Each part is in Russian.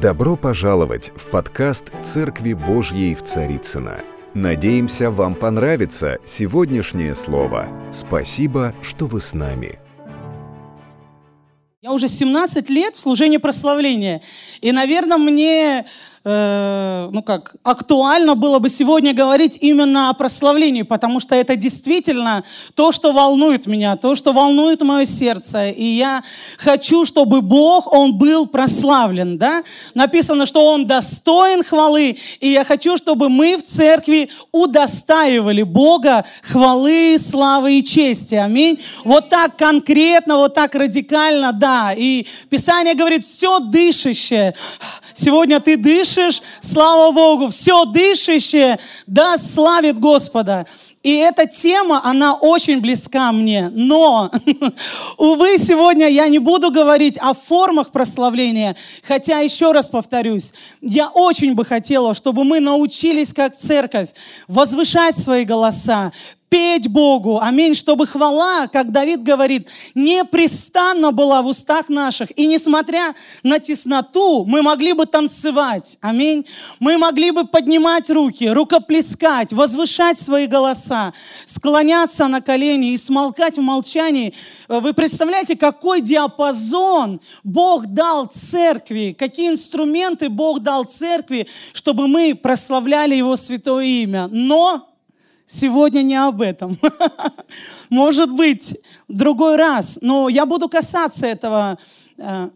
Добро пожаловать в подкаст «Церкви Божьей в Царицыно». Надеемся, вам понравится сегодняшнее слово. Спасибо, что вы с нами. Я уже 17 лет в служении прославления. И, наверное, мне э, ну как, актуально было бы сегодня говорить именно о прославлении, потому что это действительно то, что волнует меня, то, что волнует мое сердце. И я хочу, чтобы Бог, Он был прославлен. Да? Написано, что Он достоин хвалы. И я хочу, чтобы мы в церкви удостаивали Бога хвалы, славы и чести. Аминь. Вот так конкретно, вот так радикально, да. И Писание говорит, все дышащее. Сегодня ты дышишь, дышишь, слава Богу, все дышащее, да, славит Господа. И эта тема, она очень близка мне. Но, увы, сегодня я не буду говорить о формах прославления. Хотя, еще раз повторюсь, я очень бы хотела, чтобы мы научились, как церковь, возвышать свои голоса, петь Богу, аминь, чтобы хвала, как Давид говорит, непрестанно была в устах наших. И несмотря на тесноту, мы могли бы танцевать, аминь. Мы могли бы поднимать руки, рукоплескать, возвышать свои голоса, склоняться на колени и смолкать в молчании. Вы представляете, какой диапазон Бог дал церкви, какие инструменты Бог дал церкви, чтобы мы прославляли Его святое имя. Но Сегодня не об этом. Может быть, в другой раз. Но я буду касаться этого э,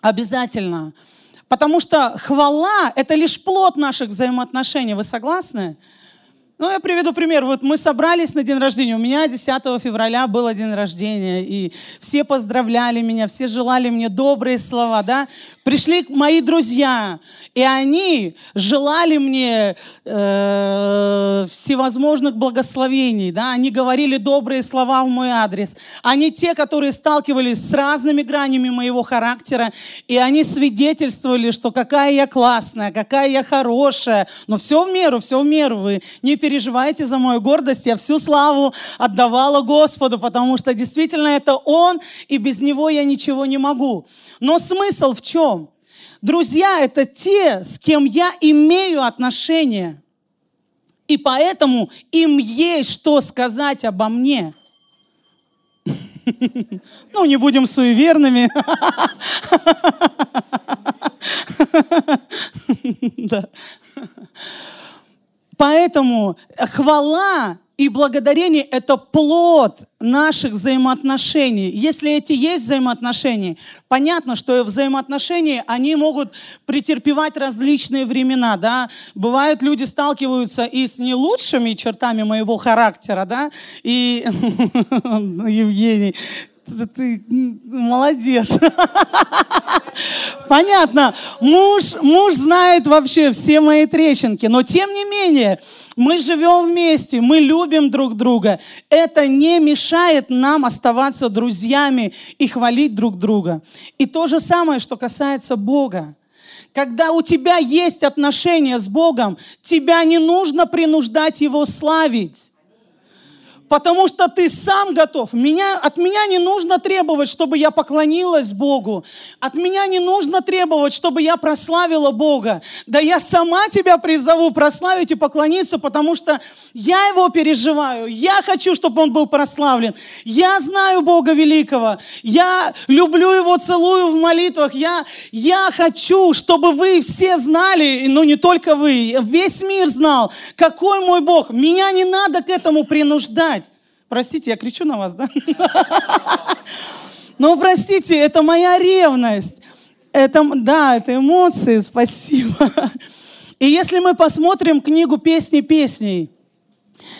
обязательно. Потому что хвала – это лишь плод наших взаимоотношений. Вы согласны? Ну, я приведу пример. Вот мы собрались на день рождения. У меня 10 февраля был день рождения, и все поздравляли меня, все желали мне добрые слова, да. Пришли мои друзья, и они желали мне э, всевозможных благословений, да. Они говорили добрые слова в мой адрес. Они те, которые сталкивались с разными гранями моего характера, и они свидетельствовали, что какая я классная, какая я хорошая. Но все в меру, все в меру. Вы не переживайте за мою гордость. Я всю славу отдавала Господу, потому что действительно это Он, и без Него я ничего не могу. Но смысл в чем? Друзья – это те, с кем я имею отношения. И поэтому им есть что сказать обо мне. Ну, не будем суеверными. Да. Поэтому хвала и благодарение – это плод наших взаимоотношений. Если эти есть взаимоотношения, понятно, что взаимоотношения, они могут претерпевать различные времена, да. Бывают люди сталкиваются и с не лучшими чертами моего характера, да, и Евгений, ты молодец. Понятно. Муж, муж знает вообще все мои трещинки. Но тем не менее, мы живем вместе, мы любим друг друга. Это не мешает нам оставаться друзьями и хвалить друг друга. И то же самое, что касается Бога. Когда у тебя есть отношения с Богом, тебя не нужно принуждать Его славить потому что ты сам готов. Меня, от меня не нужно требовать, чтобы я поклонилась Богу. От меня не нужно требовать, чтобы я прославила Бога. Да я сама тебя призову прославить и поклониться, потому что я его переживаю. Я хочу, чтобы он был прославлен. Я знаю Бога великого. Я люблю его, целую в молитвах. Я, я хочу, чтобы вы все знали, ну не только вы, весь мир знал, какой мой Бог. Меня не надо к этому принуждать. Простите, я кричу на вас, да? Но простите, это моя ревность. Это, да, это эмоции, спасибо. И если мы посмотрим книгу «Песни песней»,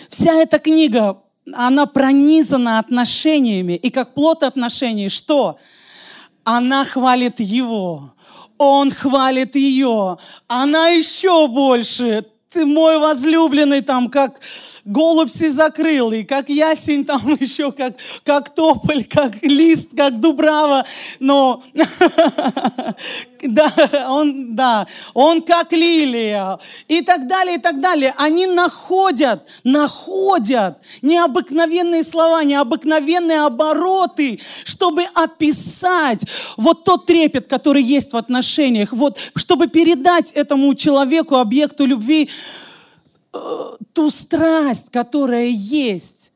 вся эта книга, она пронизана отношениями. И как плод отношений, что? Она хвалит его, он хвалит ее, она еще больше, ты мой возлюбленный, там, как голубь и как ясень, там еще, как, как тополь, как лист, как дубрава, но, да, он, да, он как лилия и так далее, и так далее. Они находят, находят необыкновенные слова, необыкновенные обороты, чтобы описать вот тот трепет, который есть в отношениях, вот, чтобы передать этому человеку, объекту любви, ту страсть, которая есть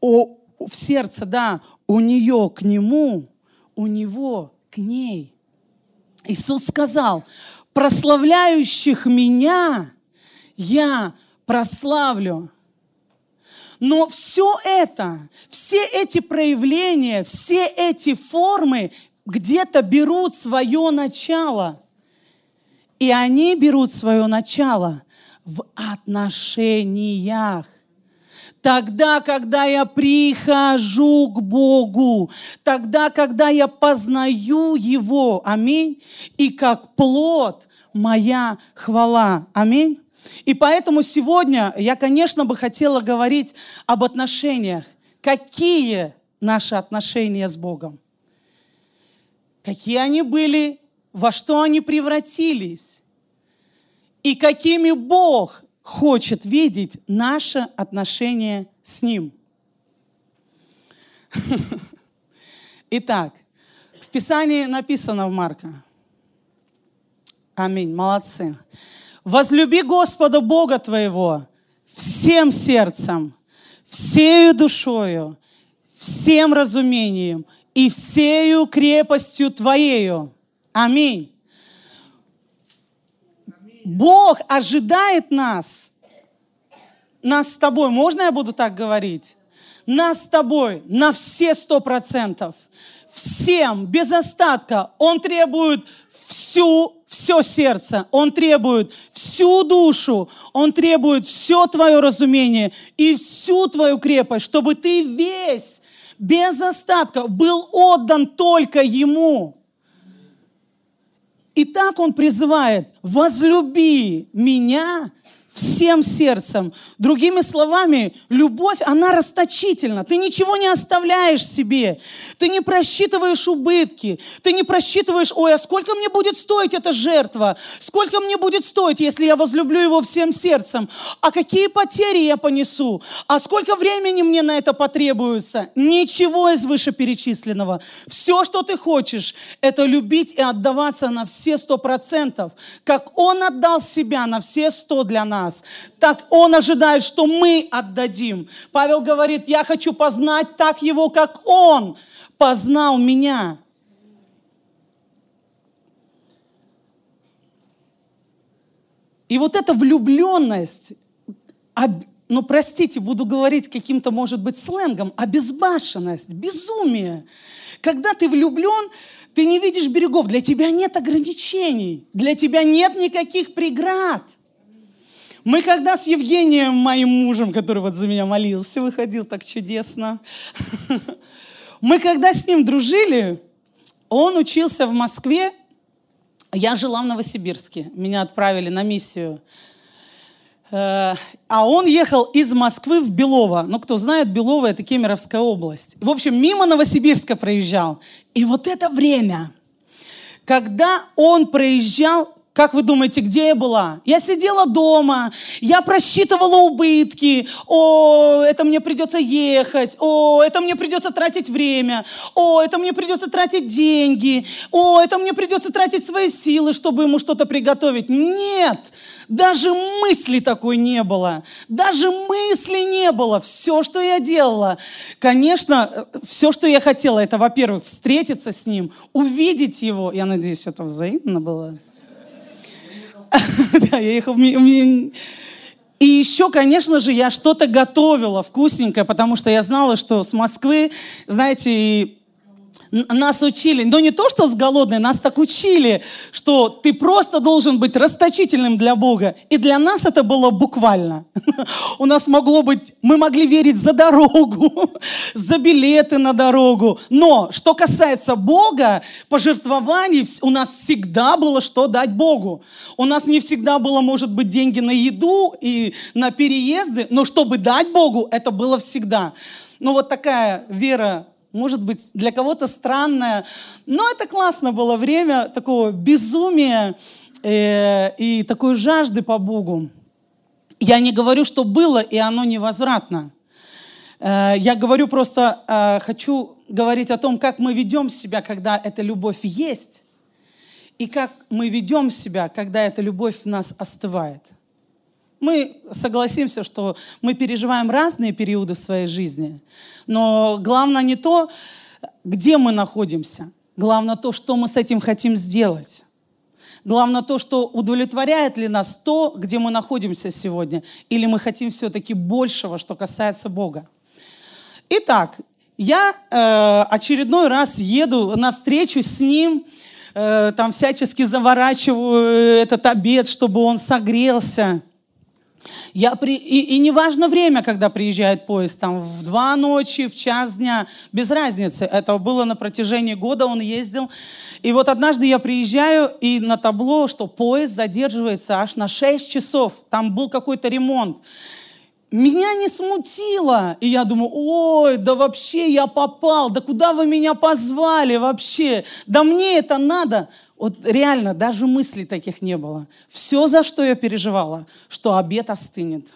у, в сердце, да, у нее к нему, у него к ней. Иисус сказал, прославляющих меня я прославлю. Но все это, все эти проявления, все эти формы где-то берут свое начало. И они берут свое начало в отношениях. Тогда, когда я прихожу к Богу, тогда, когда я познаю Его, аминь, и как плод моя хвала, аминь. И поэтому сегодня я, конечно, бы хотела говорить об отношениях. Какие наши отношения с Богом? Какие они были, во что они превратились? И какими Бог хочет видеть наше отношение с Ним. Итак, в Писании написано в Марка. Аминь, молодцы. Возлюби Господа Бога твоего всем сердцем, всею душою, всем разумением и всею крепостью твоею. Аминь. Бог ожидает нас, нас с тобой, можно я буду так говорить? Нас с тобой на все сто процентов, всем, без остатка. Он требует всю, все сердце, Он требует всю душу, Он требует все твое разумение и всю твою крепость, чтобы ты весь, без остатка, был отдан только Ему. И так он призывает, возлюби меня всем сердцем. Другими словами, любовь, она расточительна. Ты ничего не оставляешь себе. Ты не просчитываешь убытки. Ты не просчитываешь, ой, а сколько мне будет стоить эта жертва? Сколько мне будет стоить, если я возлюблю его всем сердцем? А какие потери я понесу? А сколько времени мне на это потребуется? Ничего из вышеперечисленного. Все, что ты хочешь, это любить и отдаваться на все сто процентов, как Он отдал себя на все сто для нас нас, так Он ожидает, что мы отдадим. Павел говорит, я хочу познать так Его, как Он познал меня. И вот эта влюбленность, ну простите, буду говорить каким-то, может быть, сленгом, обезбашенность, безумие. Когда ты влюблен, ты не видишь берегов, для тебя нет ограничений, для тебя нет никаких преград – мы когда с Евгением, моим мужем, который вот за меня молился, выходил так чудесно, мы когда с ним дружили, он учился в Москве, я жила в Новосибирске, меня отправили на миссию. Э, а он ехал из Москвы в Белово. Ну, кто знает, Белово – это Кемеровская область. В общем, мимо Новосибирска проезжал. И вот это время, когда он проезжал, как вы думаете, где я была? Я сидела дома, я просчитывала убытки. О, это мне придется ехать. О, это мне придется тратить время. О, это мне придется тратить деньги. О, это мне придется тратить свои силы, чтобы ему что-то приготовить. Нет, даже мысли такой не было. Даже мысли не было. Все, что я делала. Конечно, все, что я хотела, это, во-первых, встретиться с ним, увидеть его. Я надеюсь, это взаимно было. Да, я ехал... И еще, конечно же, я что-то готовила вкусненькое, потому что я знала, что с Москвы, знаете, нас учили, но не то, что с голодной, нас так учили, что ты просто должен быть расточительным для Бога. И для нас это было буквально. У нас могло быть, мы могли верить за дорогу, за билеты на дорогу. Но что касается Бога, пожертвований, у нас всегда было что дать Богу. У нас не всегда было, может быть, деньги на еду и на переезды, но чтобы дать Богу, это было всегда. Ну вот такая вера может быть, для кого-то странное, но это классно было время такого безумия э, и такой жажды по Богу. Я не говорю, что было, и оно невозвратно. Э, я говорю просто, э, хочу говорить о том, как мы ведем себя, когда эта любовь есть, и как мы ведем себя, когда эта любовь в нас остывает. Мы согласимся, что мы переживаем разные периоды в своей жизни, но главное не то, где мы находимся, главное то, что мы с этим хотим сделать. Главное то, что удовлетворяет ли нас то, где мы находимся сегодня, или мы хотим все-таки большего, что касается Бога. Итак, я э, очередной раз еду на встречу с ним, э, там всячески заворачиваю этот обед, чтобы он согрелся. Я при... и, и не важно время, когда приезжает поезд, там в два ночи, в час дня, без разницы. Это было на протяжении года, он ездил. И вот однажды я приезжаю, и на табло, что поезд задерживается аж на 6 часов. Там был какой-то ремонт. Меня не смутило. И я думаю, ой, да вообще я попал, да куда вы меня позвали вообще? Да мне это надо. Вот реально, даже мыслей таких не было. Все, за что я переживала, что обед остынет.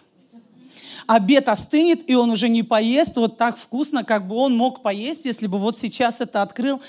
Обед остынет, и он уже не поест вот так вкусно, как бы он мог поесть, если бы вот сейчас это открыл.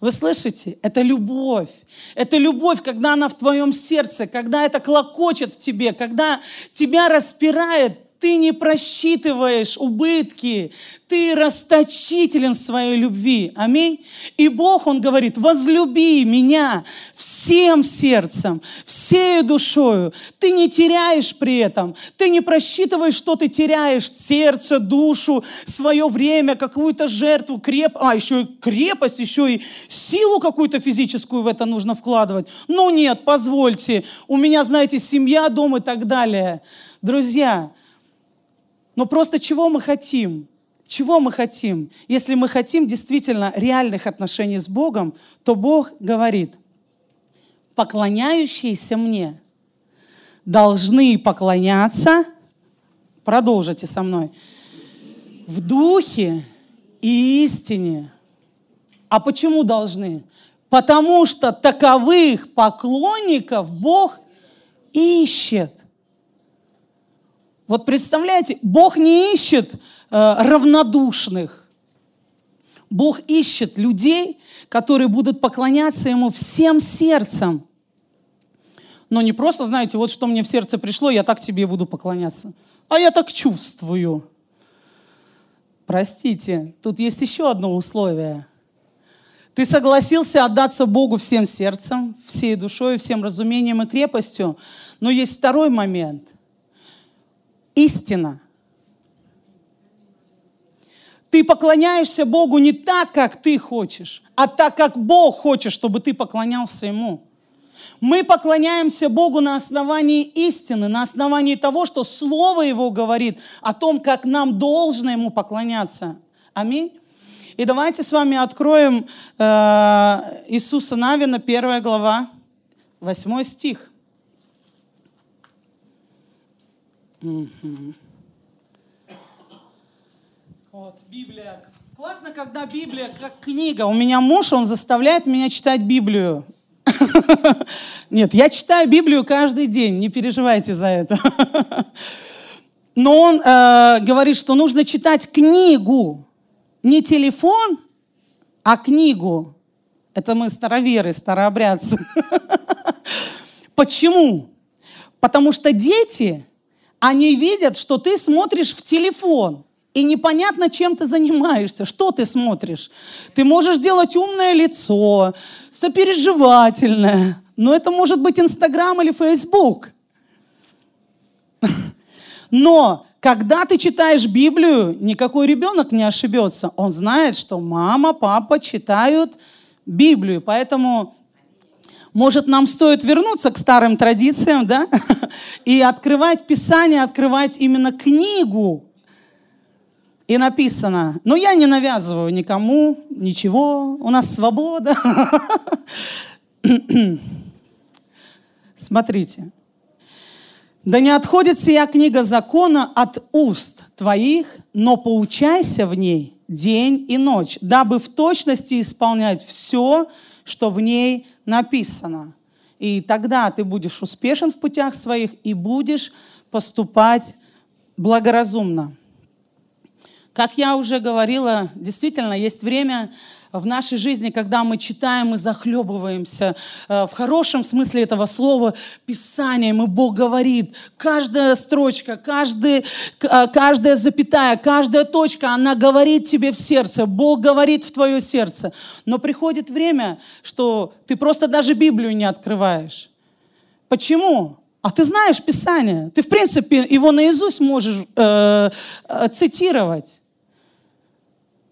Вы слышите? Это любовь. Это любовь, когда она в твоем сердце, когда это клокочет в тебе, когда тебя распирает ты не просчитываешь убытки, ты расточителен в своей любви. Аминь. И Бог, Он говорит, возлюби меня всем сердцем, всей душою. Ты не теряешь при этом, ты не просчитываешь, что ты теряешь, сердце, душу, свое время, какую-то жертву, креп... а еще и крепость, еще и силу какую-то физическую в это нужно вкладывать. Ну нет, позвольте, у меня, знаете, семья, дом и так далее. Друзья, но просто чего мы хотим? Чего мы хотим? Если мы хотим действительно реальных отношений с Богом, то Бог говорит, поклоняющиеся мне должны поклоняться, продолжите со мной, в духе и истине. А почему должны? Потому что таковых поклонников Бог ищет. Вот представляете, Бог не ищет э, равнодушных. Бог ищет людей, которые будут поклоняться Ему всем сердцем. Но не просто, знаете, вот что мне в сердце пришло, я так тебе буду поклоняться. А я так чувствую. Простите, тут есть еще одно условие. Ты согласился отдаться Богу всем сердцем, всей душой, всем разумением и крепостью. Но есть второй момент – истина. Ты поклоняешься Богу не так, как ты хочешь, а так, как Бог хочет, чтобы ты поклонялся Ему. Мы поклоняемся Богу на основании истины, на основании того, что Слово Его говорит о том, как нам должно Ему поклоняться. Аминь. И давайте с вами откроем э, Иисуса Навина, первая глава, восьмой стих. Вот, Библия. Классно, когда Библия как книга. У меня муж, он заставляет меня читать Библию. Нет, я читаю Библию каждый день, не переживайте за это. Но он э, говорит, что нужно читать книгу. Не телефон, а книгу. Это мы староверы, старообрядцы. Почему? Потому что дети они видят, что ты смотришь в телефон, и непонятно, чем ты занимаешься, что ты смотришь. Ты можешь делать умное лицо, сопереживательное, но это может быть Инстаграм или Фейсбук. Но когда ты читаешь Библию, никакой ребенок не ошибется. Он знает, что мама, папа читают Библию. Поэтому может, нам стоит вернуться к старым традициям, да? И открывать Писание, открывать именно книгу. И написано, но я не навязываю никому ничего, у нас свобода. Смотрите. Да не отходит сия книга закона от уст твоих, но поучайся в ней день и ночь, дабы в точности исполнять все, что в ней написано. И тогда ты будешь успешен в путях своих и будешь поступать благоразумно. Как я уже говорила, действительно есть время в нашей жизни, когда мы читаем и захлебываемся э, в хорошем смысле этого слова Писанием, и Бог говорит, каждая строчка, каждый, э, каждая запятая, каждая точка, она говорит тебе в сердце, Бог говорит в твое сердце. Но приходит время, что ты просто даже Библию не открываешь. Почему? А ты знаешь Писание, ты в принципе его наизусть можешь э, э, цитировать.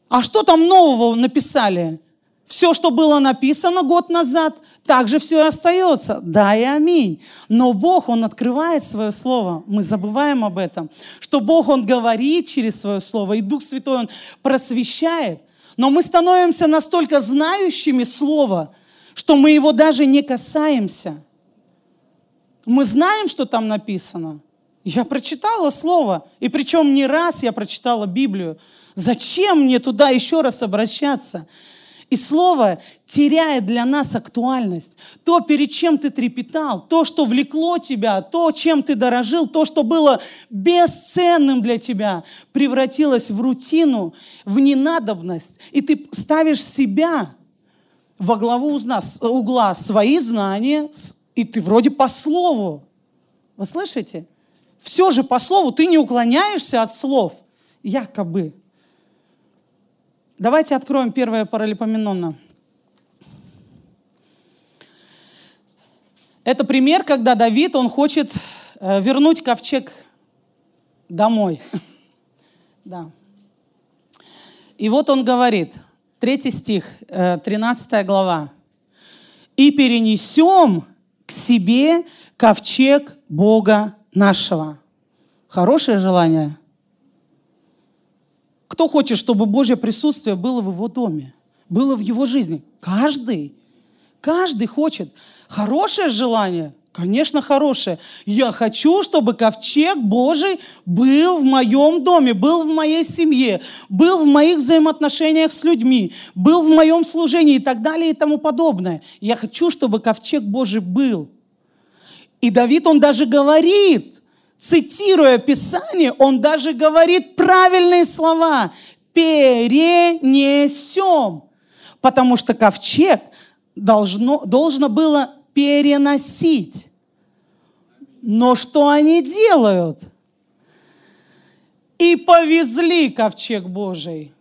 А что там нового написали? Все, что было написано год назад, также все и остается. Да и аминь. Но Бог, Он открывает свое слово. Мы забываем об этом. Что Бог, Он говорит через свое слово. И Дух Святой, Он просвещает. Но мы становимся настолько знающими Слово, что мы его даже не касаемся. Мы знаем, что там написано. Я прочитала Слово. И причем не раз я прочитала Библию. Зачем мне туда еще раз обращаться? И слово теряет для нас актуальность. То, перед чем ты трепетал, то, что влекло тебя, то, чем ты дорожил, то, что было бесценным для тебя, превратилось в рутину, в ненадобность. И ты ставишь себя во главу угла свои знания, и ты вроде по слову. Вы слышите? Все же по слову, ты не уклоняешься от слов, якобы. Давайте откроем первое паралипоменонно. Это пример, когда Давид, он хочет э, вернуть ковчег домой. Да. И вот он говорит, третий стих, 13 э, глава. «И перенесем к себе ковчег Бога нашего». Хорошее желание – кто хочет, чтобы Божье присутствие было в его доме, было в его жизни? Каждый. Каждый хочет. Хорошее желание? Конечно, хорошее. Я хочу, чтобы ковчег Божий был в моем доме, был в моей семье, был в моих взаимоотношениях с людьми, был в моем служении и так далее и тому подобное. Я хочу, чтобы ковчег Божий был. И Давид, он даже говорит, цитируя Писание, он даже говорит правильные слова. Перенесем. Потому что ковчег должно, должно было переносить. Но что они делают? И повезли ковчег Божий.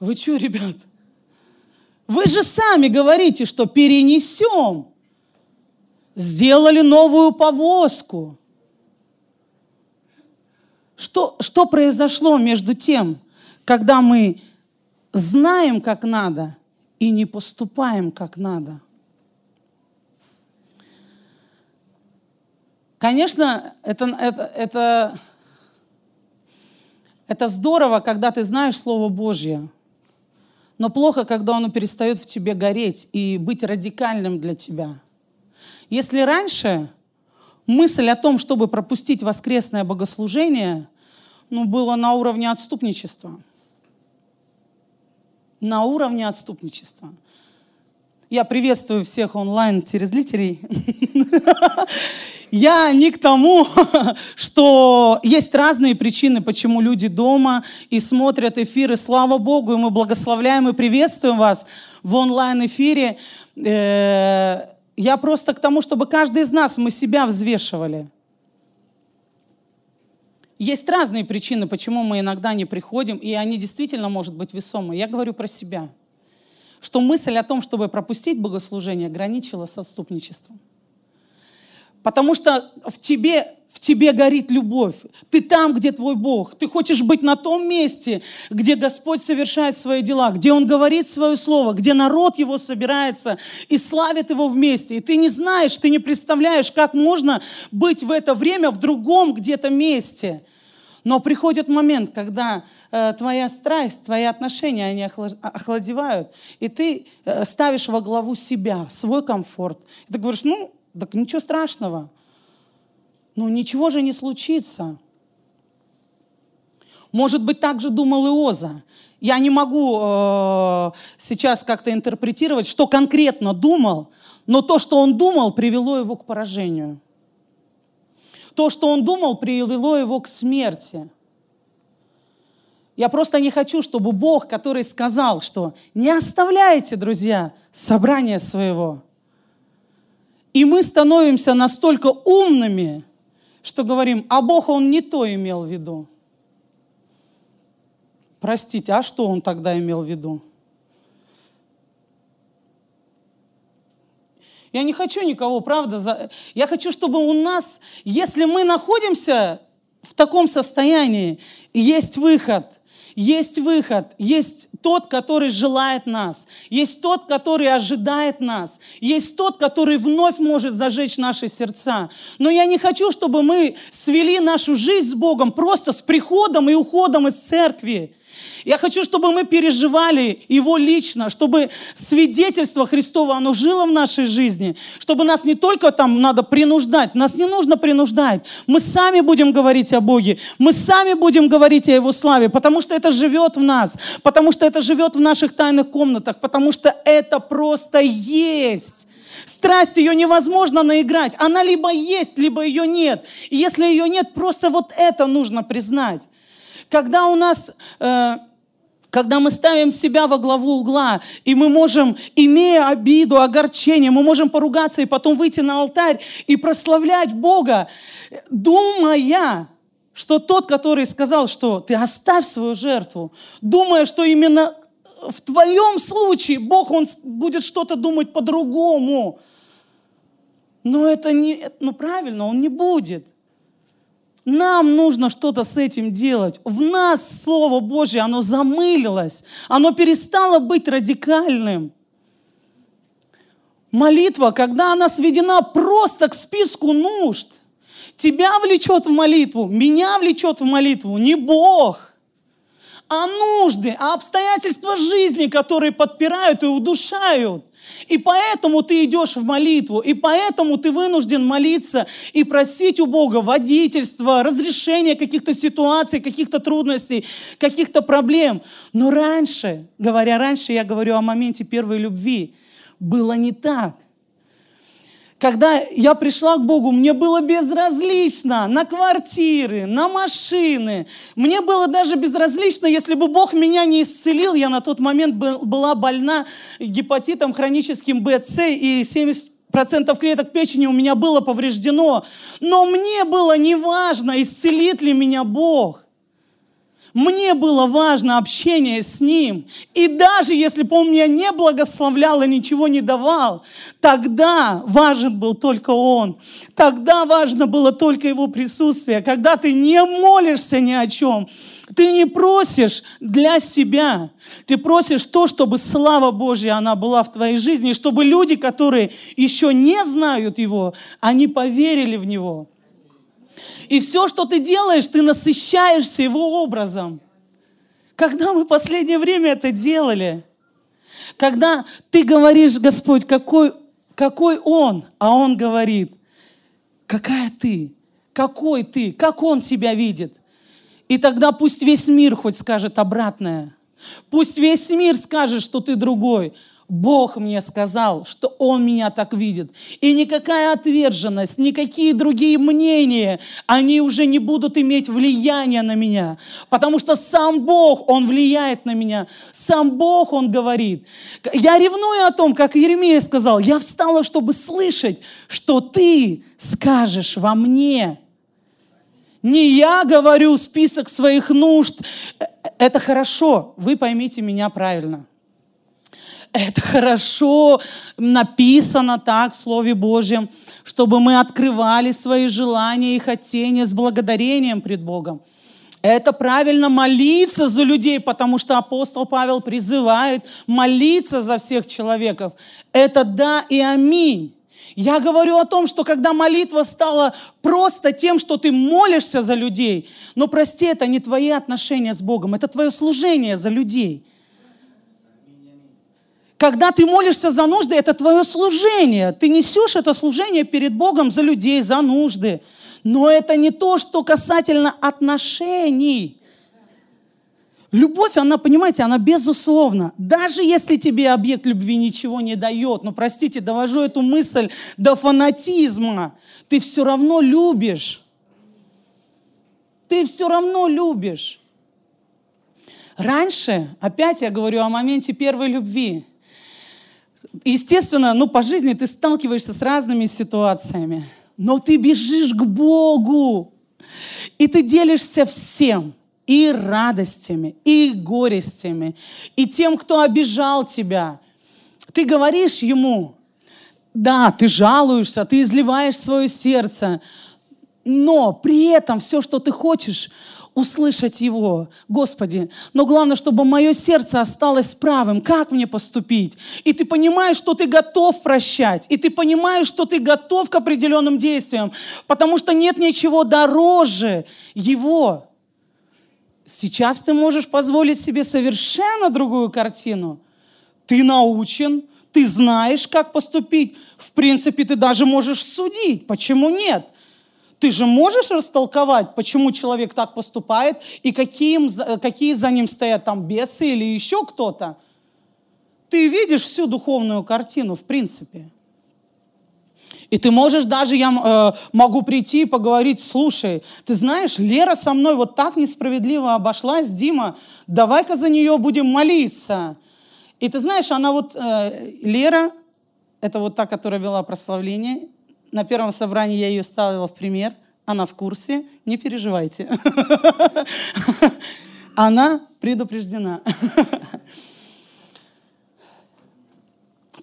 Вы что, ребят? Вы же сами говорите, что перенесем сделали новую повозку. Что, что произошло между тем, когда мы знаем, как надо, и не поступаем, как надо? Конечно, это, это, это, это здорово, когда ты знаешь Слово Божье, но плохо, когда оно перестает в тебе гореть и быть радикальным для тебя – если раньше мысль о том, чтобы пропустить воскресное богослужение, ну, было на уровне отступничества. На уровне отступничества. Я приветствую всех онлайн-телезрителей. Я не к тому, что есть разные причины, почему люди дома и смотрят эфиры. Слава Богу, и мы благословляем и приветствуем вас в онлайн-эфире. Я просто к тому, чтобы каждый из нас мы себя взвешивали. Есть разные причины, почему мы иногда не приходим, и они действительно, может быть, весомые. Я говорю про себя. Что мысль о том, чтобы пропустить богослужение, граничила с отступничеством. Потому что в тебе, в тебе горит любовь. Ты там, где твой Бог. Ты хочешь быть на том месте, где Господь совершает свои дела, где Он говорит свое слово, где народ Его собирается и славит Его вместе. И ты не знаешь, ты не представляешь, как можно быть в это время в другом где-то месте. Но приходит момент, когда э, твоя страсть, твои отношения, они охладевают, и ты э, ставишь во главу себя, свой комфорт. И ты говоришь, ну, так ничего страшного. Ну ничего же не случится. Может быть, так же думал Иоза. Я не могу э, сейчас как-то интерпретировать, что конкретно думал, но то, что он думал, привело его к поражению. То, что он думал, привело его к смерти. Я просто не хочу, чтобы Бог, который сказал, что не оставляйте, друзья, собрание своего. И мы становимся настолько умными, что говорим, а Бог, Он не то имел в виду. Простите, а что Он тогда имел в виду? Я не хочу никого, правда. За... Я хочу, чтобы у нас, если мы находимся в таком состоянии, есть выход – есть выход, есть тот, который желает нас, есть тот, который ожидает нас, есть тот, который вновь может зажечь наши сердца. Но я не хочу, чтобы мы свели нашу жизнь с Богом просто с приходом и уходом из церкви. Я хочу, чтобы мы переживали Его лично, чтобы свидетельство Христова, оно жило в нашей жизни, чтобы нас не только там надо принуждать, нас не нужно принуждать. Мы сами будем говорить о Боге, мы сами будем говорить о Его славе, потому что это живет в нас, потому что это живет в наших тайных комнатах, потому что это просто есть. Страсть ее невозможно наиграть. Она либо есть, либо ее нет. И если ее нет, просто вот это нужно признать. Когда у нас... Э, когда мы ставим себя во главу угла, и мы можем, имея обиду, огорчение, мы можем поругаться и потом выйти на алтарь и прославлять Бога, думая, что тот, который сказал, что ты оставь свою жертву, думая, что именно в твоем случае Бог, Он будет что-то думать по-другому. Но это не, ну правильно, Он не будет. Нам нужно что-то с этим делать. В нас Слово Божье, оно замылилось, оно перестало быть радикальным. Молитва, когда она сведена просто к списку нужд, тебя влечет в молитву, меня влечет в молитву, не Бог, а нужды, а обстоятельства жизни, которые подпирают и удушают. И поэтому ты идешь в молитву, и поэтому ты вынужден молиться и просить у Бога водительства, разрешения каких-то ситуаций, каких-то трудностей, каких-то проблем. Но раньше, говоря раньше, я говорю о моменте первой любви, было не так – когда я пришла к Богу, мне было безразлично на квартиры, на машины. Мне было даже безразлично, если бы Бог меня не исцелил. Я на тот момент была больна гепатитом хроническим БЦ, и 70 процентов клеток печени у меня было повреждено. Но мне было не важно, исцелит ли меня Бог. Мне было важно общение с Ним. И даже если бы Он меня не благословлял и ничего не давал, тогда важен был только Он. Тогда важно было только Его присутствие. Когда ты не молишься ни о чем, ты не просишь для себя. Ты просишь то, чтобы слава Божья, она была в твоей жизни, и чтобы люди, которые еще не знают Его, они поверили в Него. И все, что ты делаешь, ты насыщаешься его образом. Когда мы последнее время это делали? Когда ты говоришь, Господь, какой, какой Он, а Он говорит, какая ты, какой ты, как Он тебя видит. И тогда пусть весь мир хоть скажет обратное. Пусть весь мир скажет, что ты другой. Бог мне сказал, что Он меня так видит. И никакая отверженность, никакие другие мнения, они уже не будут иметь влияния на меня. Потому что сам Бог, Он влияет на меня. Сам Бог, Он говорит. Я ревную о том, как Еремия сказал, я встала, чтобы слышать, что Ты скажешь во мне. Не я говорю список своих нужд. Э, э, это хорошо, вы поймите меня правильно это хорошо написано так в Слове Божьем, чтобы мы открывали свои желания и хотения с благодарением пред Богом. Это правильно молиться за людей, потому что апостол Павел призывает молиться за всех человеков. Это да и аминь. Я говорю о том, что когда молитва стала просто тем, что ты молишься за людей, но прости, это не твои отношения с Богом, это твое служение за людей – когда ты молишься за нужды, это твое служение. Ты несешь это служение перед Богом за людей, за нужды. Но это не то, что касательно отношений. Любовь, она, понимаете, она безусловна. Даже если тебе объект любви ничего не дает, ну, простите, довожу эту мысль до фанатизма, ты все равно любишь. Ты все равно любишь. Раньше, опять я говорю о моменте первой любви. Естественно, ну, по жизни ты сталкиваешься с разными ситуациями, но ты бежишь к Богу, и ты делишься всем – и радостями, и горестями, и тем, кто обижал тебя. Ты говоришь ему, да, ты жалуешься, ты изливаешь свое сердце, но при этом все, что ты хочешь, услышать Его. Господи, но главное, чтобы мое сердце осталось правым. Как мне поступить? И ты понимаешь, что ты готов прощать. И ты понимаешь, что ты готов к определенным действиям. Потому что нет ничего дороже Его. Сейчас ты можешь позволить себе совершенно другую картину. Ты научен, ты знаешь, как поступить. В принципе, ты даже можешь судить. Почему нет? Ты же можешь растолковать, почему человек так поступает и какие, какие за ним стоят там бесы или еще кто-то. Ты видишь всю духовную картину, в принципе. И ты можешь даже, я э, могу прийти и поговорить, слушай, ты знаешь, Лера со мной вот так несправедливо обошлась, Дима, давай-ка за нее будем молиться. И ты знаешь, она вот, э, Лера, это вот та, которая вела прославление, на первом собрании я ее ставила в пример, она в курсе, не переживайте. Она предупреждена.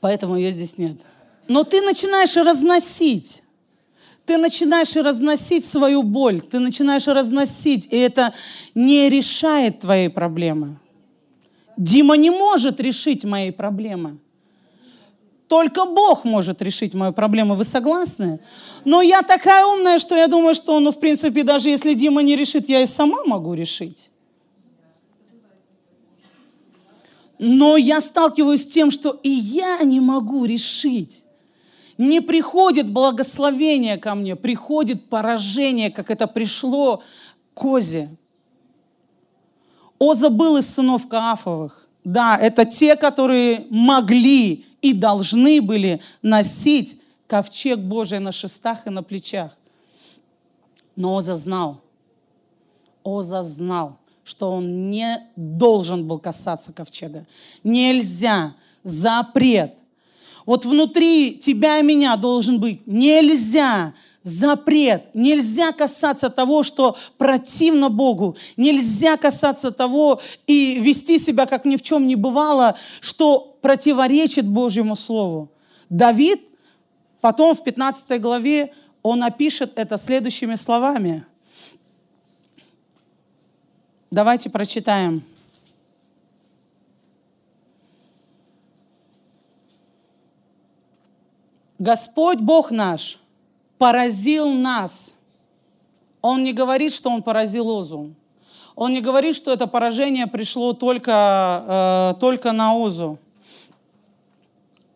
Поэтому ее здесь нет. Но ты начинаешь разносить. Ты начинаешь разносить свою боль, ты начинаешь разносить, и это не решает твои проблемы. Дима не может решить мои проблемы. Только Бог может решить мою проблему. Вы согласны? Но я такая умная, что я думаю, что, ну, в принципе, даже если Дима не решит, я и сама могу решить. Но я сталкиваюсь с тем, что и я не могу решить не приходит благословение ко мне, приходит поражение, как это пришло к Озе. Оза был из сынов Каафовых. Да, это те, которые могли и должны были носить ковчег Божий на шестах и на плечах. Но Оза знал, Оза знал, что он не должен был касаться ковчега. Нельзя, запрет – вот внутри тебя и меня должен быть. Нельзя запрет. Нельзя касаться того, что противно Богу. Нельзя касаться того и вести себя, как ни в чем не бывало, что противоречит Божьему Слову. Давид потом в 15 главе он опишет это следующими словами. Давайте прочитаем. Господь Бог наш поразил нас. Он не говорит, что Он поразил Озу. Он не говорит, что это поражение пришло только, э, только на Озу.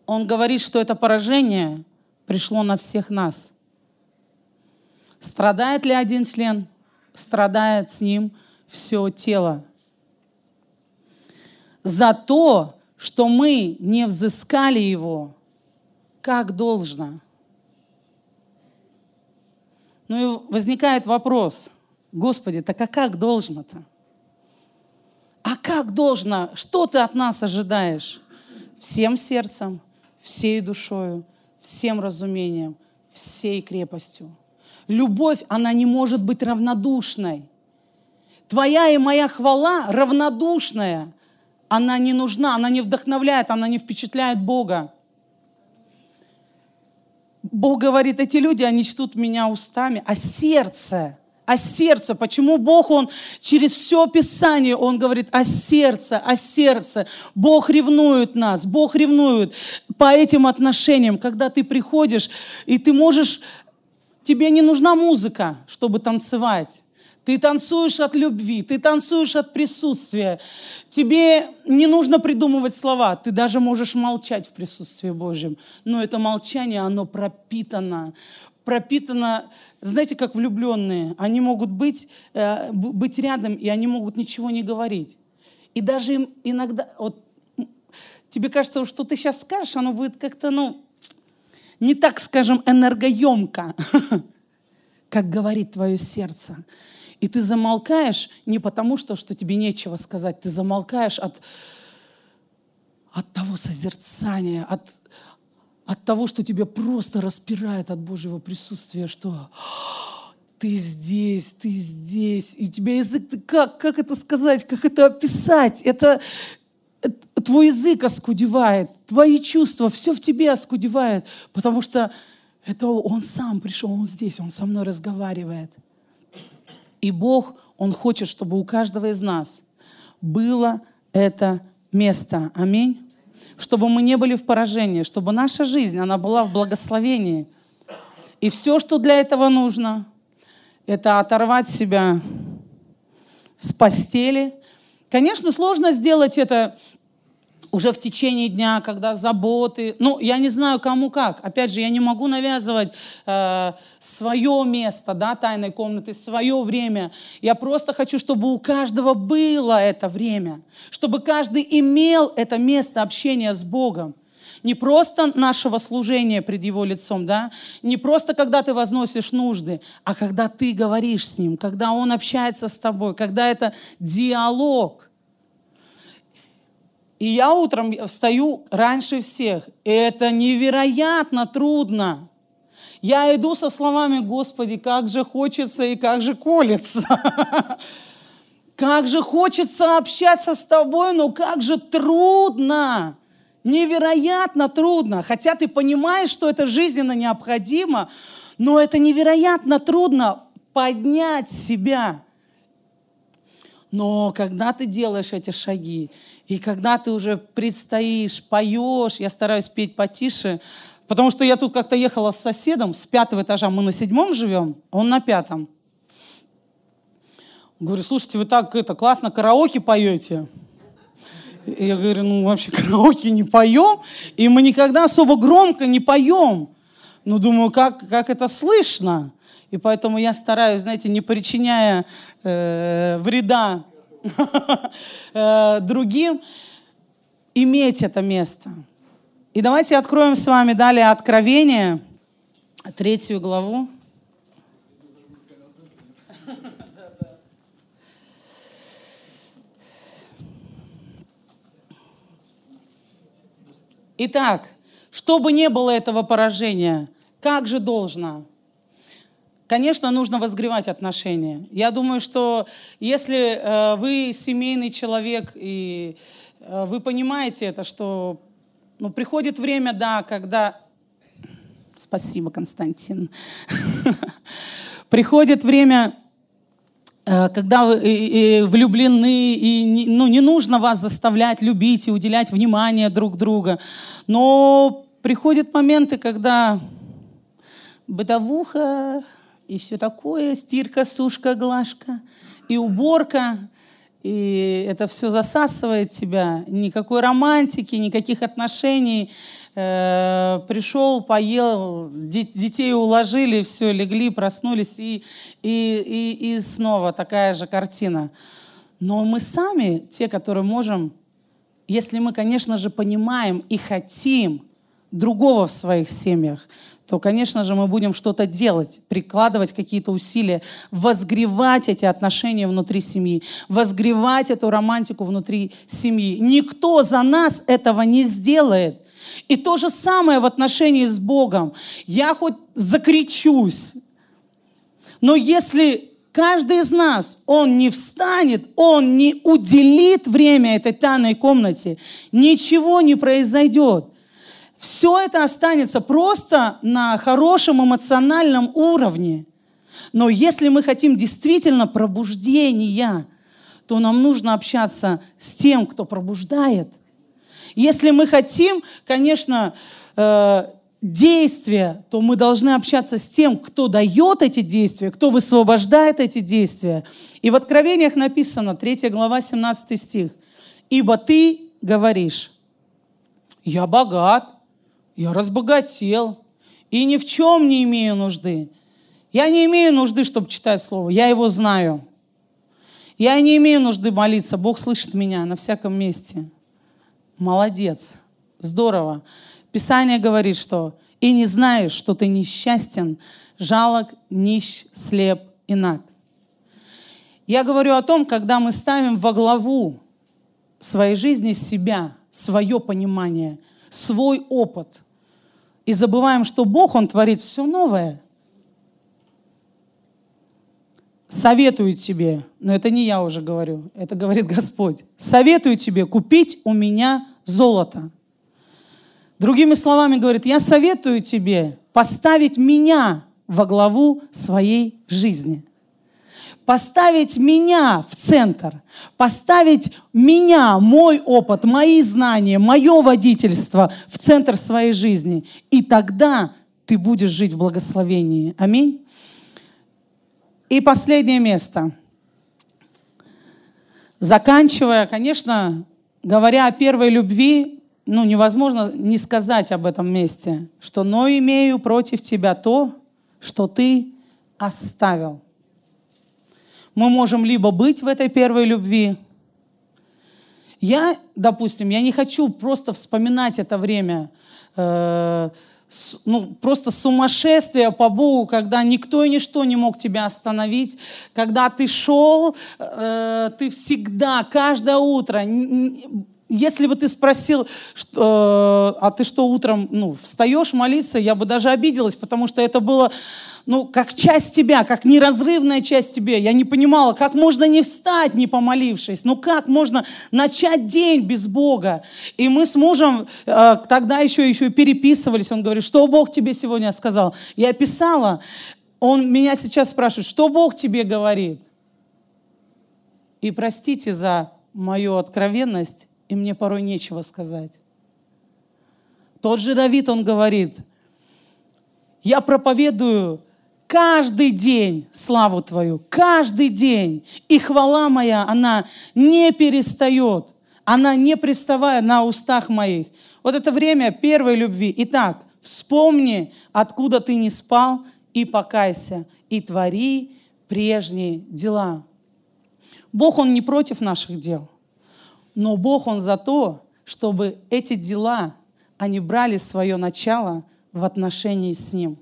Он говорит, что это поражение пришло на всех нас. Страдает ли один член? Страдает с ним все тело. За то, что мы не взыскали его – как должно. Ну и возникает вопрос, Господи, так а как должно-то? А как должно? Что ты от нас ожидаешь? Всем сердцем, всей душою, всем разумением, всей крепостью. Любовь, она не может быть равнодушной. Твоя и моя хвала равнодушная. Она не нужна, она не вдохновляет, она не впечатляет Бога. Бог говорит, эти люди, они чтут меня устами, а сердце, а сердце, почему Бог, Он через все Писание, Он говорит о сердце, о сердце. Бог ревнует нас, Бог ревнует по этим отношениям, когда ты приходишь, и ты можешь, тебе не нужна музыка, чтобы танцевать. Ты танцуешь от любви, ты танцуешь от присутствия. Тебе не нужно придумывать слова, ты даже можешь молчать в присутствии Божьем. Но это молчание, оно пропитано, пропитано, знаете, как влюбленные. Они могут быть, э, быть рядом, и они могут ничего не говорить. И даже иногда, вот, тебе кажется, что ты сейчас скажешь, оно будет как-то, ну, не так, скажем, энергоемко, как говорит твое сердце. И ты замолкаешь не потому, что, что тебе нечего сказать, ты замолкаешь от, от того созерцания, от, от того, что тебя просто распирает от Божьего присутствия, что ты здесь, ты здесь, и у тебя язык, как, как это сказать, как это описать? Это твой язык оскудевает, твои чувства, все в тебе оскудевает, потому что это Он сам пришел, Он здесь, Он со мной разговаривает. И Бог, Он хочет, чтобы у каждого из нас было это место. Аминь. Чтобы мы не были в поражении, чтобы наша жизнь, она была в благословении. И все, что для этого нужно – это оторвать себя с постели. Конечно, сложно сделать это уже в течение дня, когда заботы. Ну, я не знаю, кому как. Опять же, я не могу навязывать э, свое место, да, тайной комнаты, свое время. Я просто хочу, чтобы у каждого было это время, чтобы каждый имел это место общения с Богом не просто нашего служения пред Его лицом, да, не просто когда ты возносишь нужды, а когда ты говоришь с Ним, когда Он общается с тобой, когда это диалог. И я утром встаю раньше всех. Это невероятно трудно. Я иду со словами, Господи, как же хочется и как же колется. Как же хочется общаться с тобой, но как же трудно невероятно трудно, хотя ты понимаешь, что это жизненно необходимо, но это невероятно трудно поднять себя. Но когда ты делаешь эти шаги, и когда ты уже предстоишь, поешь, я стараюсь петь потише, потому что я тут как-то ехала с соседом с пятого этажа, мы на седьмом живем, он на пятом. Говорю, слушайте, вы так это классно караоке поете. Я говорю, ну вообще караоке не поем, и мы никогда особо громко не поем. Ну, думаю, как, как это слышно? И поэтому я стараюсь, знаете, не причиняя э, вреда э, другим, иметь это место. И давайте откроем с вами далее Откровение, третью главу. Итак, чтобы не было этого поражения, как же должно? Конечно, нужно возгревать отношения. Я думаю, что если э, вы семейный человек и э, вы понимаете это, что ну, приходит время, да, когда... Спасибо, Константин. Приходит время, когда вы влюблены, и ну, не нужно вас заставлять любить и уделять внимание друг друга. Но приходят моменты, когда бытовуха и все такое, стирка, сушка, глажка и уборка, и это все засасывает тебя. Никакой романтики, никаких отношений. Э, пришел, поел, детей уложили, все, легли, проснулись, и, и, и, и снова такая же картина. Но мы сами, те, которые можем, если мы, конечно же, понимаем и хотим другого в своих семьях, то, конечно же, мы будем что-то делать, прикладывать какие-то усилия, возгревать эти отношения внутри семьи, возгревать эту романтику внутри семьи. Никто за нас этого не сделает. И то же самое в отношении с Богом. Я хоть закричусь, но если каждый из нас, он не встанет, он не уделит время этой тайной комнате, ничего не произойдет все это останется просто на хорошем эмоциональном уровне. Но если мы хотим действительно пробуждения, то нам нужно общаться с тем, кто пробуждает. Если мы хотим, конечно, э, действия, то мы должны общаться с тем, кто дает эти действия, кто высвобождает эти действия. И в Откровениях написано, 3 глава, 17 стих. «Ибо ты говоришь, я богат, я разбогател и ни в чем не имею нужды. Я не имею нужды, чтобы читать Слово. Я его знаю. Я не имею нужды молиться, Бог слышит меня на всяком месте. Молодец, здорово. Писание говорит, что «и не знаешь, что ты несчастен, жалок, нищ, слеп и наг». Я говорю о том, когда мы ставим во главу своей жизни себя, свое понимание, свой опыт, и забываем, что Бог, Он творит все новое. Советую тебе, но это не я уже говорю, это говорит Господь. Советую тебе купить у меня золото. Другими словами говорит, я советую тебе поставить меня во главу своей жизни – поставить меня в центр, поставить меня, мой опыт, мои знания, мое водительство в центр своей жизни. И тогда ты будешь жить в благословении. Аминь. И последнее место. Заканчивая, конечно, говоря о первой любви, ну, невозможно не сказать об этом месте, что «но имею против тебя то, что ты оставил» мы можем либо быть в этой первой любви. Я, допустим, я не хочу просто вспоминать это время, э, ну, просто сумасшествие по Богу, когда никто и ничто не мог тебя остановить, когда ты шел, э, ты всегда, каждое утро, если бы ты спросил, что, а ты что утром ну, встаешь молиться, я бы даже обиделась, потому что это было ну, как часть тебя, как неразрывная часть тебя. Я не понимала, как можно не встать, не помолившись. Ну как можно начать день без Бога? И мы с мужем э, тогда еще, еще переписывались. Он говорит, что Бог тебе сегодня сказал? Я писала. Он меня сейчас спрашивает, что Бог тебе говорит? И простите за мою откровенность, и мне порой нечего сказать. Тот же Давид, он говорит, я проповедую каждый день славу Твою, каждый день. И хвала моя, она не перестает, она не приставая на устах моих. Вот это время первой любви. Итак, вспомни, откуда ты не спал, и покайся, и твори прежние дела. Бог, Он не против наших дел. Но Бог, Он за то, чтобы эти дела, они брали свое начало в отношении с Ним.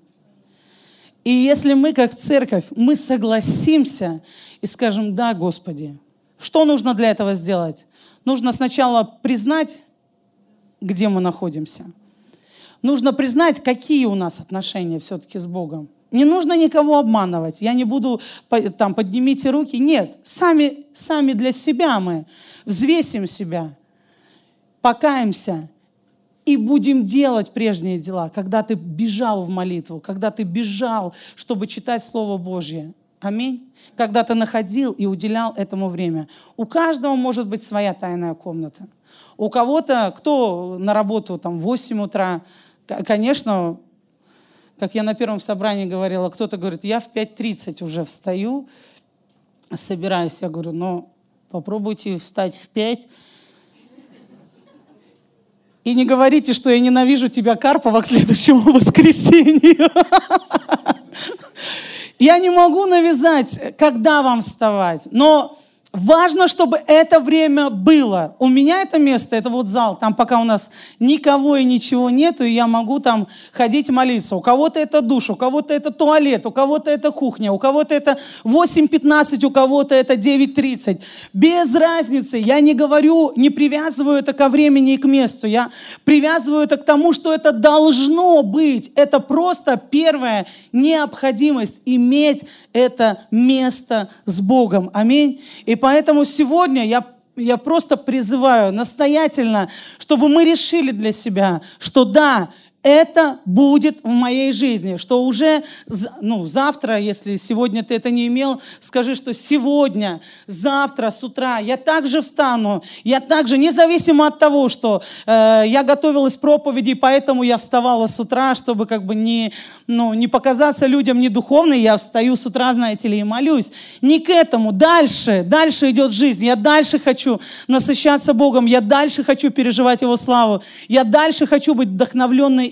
И если мы, как церковь, мы согласимся и скажем, да, Господи, что нужно для этого сделать? Нужно сначала признать, где мы находимся. Нужно признать, какие у нас отношения все-таки с Богом. Не нужно никого обманывать. Я не буду, там, поднимите руки. Нет, сами, сами для себя мы взвесим себя, покаемся и будем делать прежние дела, когда ты бежал в молитву, когда ты бежал, чтобы читать Слово Божье. Аминь. Когда ты находил и уделял этому время. У каждого может быть своя тайная комната. У кого-то, кто на работу там в 8 утра, конечно, как я на первом собрании говорила, кто-то говорит, я в 5.30 уже встаю, собираюсь. Я говорю, ну, попробуйте встать в 5. И не говорите, что я ненавижу тебя, Карпова, к следующему воскресенью. Я не могу навязать, когда вам вставать, но Важно, чтобы это время было. У меня это место, это вот зал, там пока у нас никого и ничего нету, и я могу там ходить молиться. У кого-то это душ, у кого-то это туалет, у кого-то это кухня, у кого-то это 8.15, у кого-то это 9.30. Без разницы. Я не говорю, не привязываю это ко времени и к месту. Я привязываю это к тому, что это должно быть. Это просто первая необходимость иметь это место с Богом. Аминь. И поэтому сегодня я я просто призываю настоятельно, чтобы мы решили для себя, что да, это будет в моей жизни, что уже ну, завтра, если сегодня ты это не имел, скажи, что сегодня, завтра с утра я также встану, я также, независимо от того, что э, я готовилась к проповеди, поэтому я вставала с утра, чтобы как бы не, ну, не показаться людям не духовной, я встаю с утра, знаете ли, и молюсь. Не к этому, дальше, дальше идет жизнь, я дальше хочу насыщаться Богом, я дальше хочу переживать Его славу, я дальше хочу быть вдохновленной